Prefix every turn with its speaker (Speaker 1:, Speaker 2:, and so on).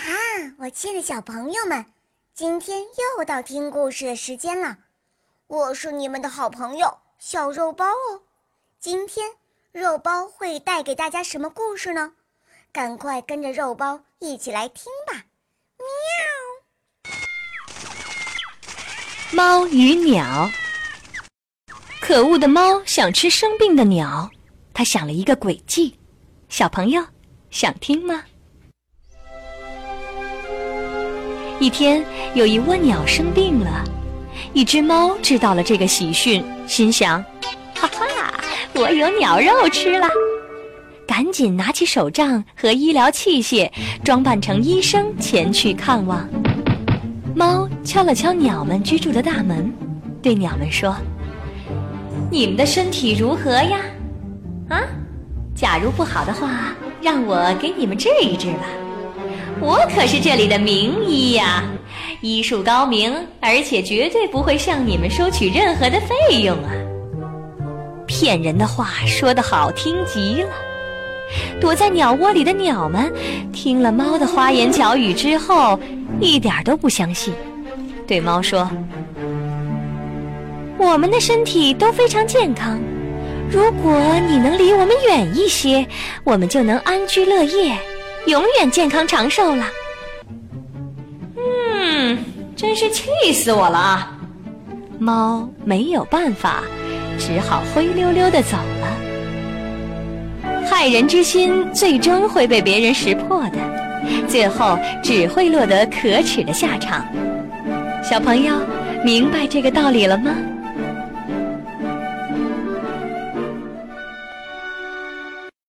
Speaker 1: 哈，我亲爱的小朋友们，今天又到听故事的时间了。我是你们的好朋友小肉包哦。今天肉包会带给大家什么故事呢？赶快跟着肉包一起来听吧！
Speaker 2: 喵。猫与鸟。可恶的猫想吃生病的鸟，它想了一个诡计。小朋友，想听吗？一天，有一窝鸟生病了，一只猫知道了这个喜讯，心想：“哈哈，我有鸟肉吃了！”赶紧拿起手杖和医疗器械，装扮成医生前去看望。猫敲了敲鸟们居住的大门，对鸟们说：“你们的身体如何呀？啊，假如不好的话，让我给你们治一治吧。”我可是这里的名医呀，医术高明，而且绝对不会向你们收取任何的费用啊！骗人的话说得好听极了。躲在鸟窝里的鸟们听了猫的花言巧语之后，一点都不相信，对猫说：“我们的身体都非常健康，如果你能离我们远一些，我们就能安居乐业。”永远健康长寿了。嗯，真是气死我了啊！猫没有办法，只好灰溜溜的走了。害人之心最终会被别人识破的，最后只会落得可耻的下场。小朋友，明白这个道理了吗？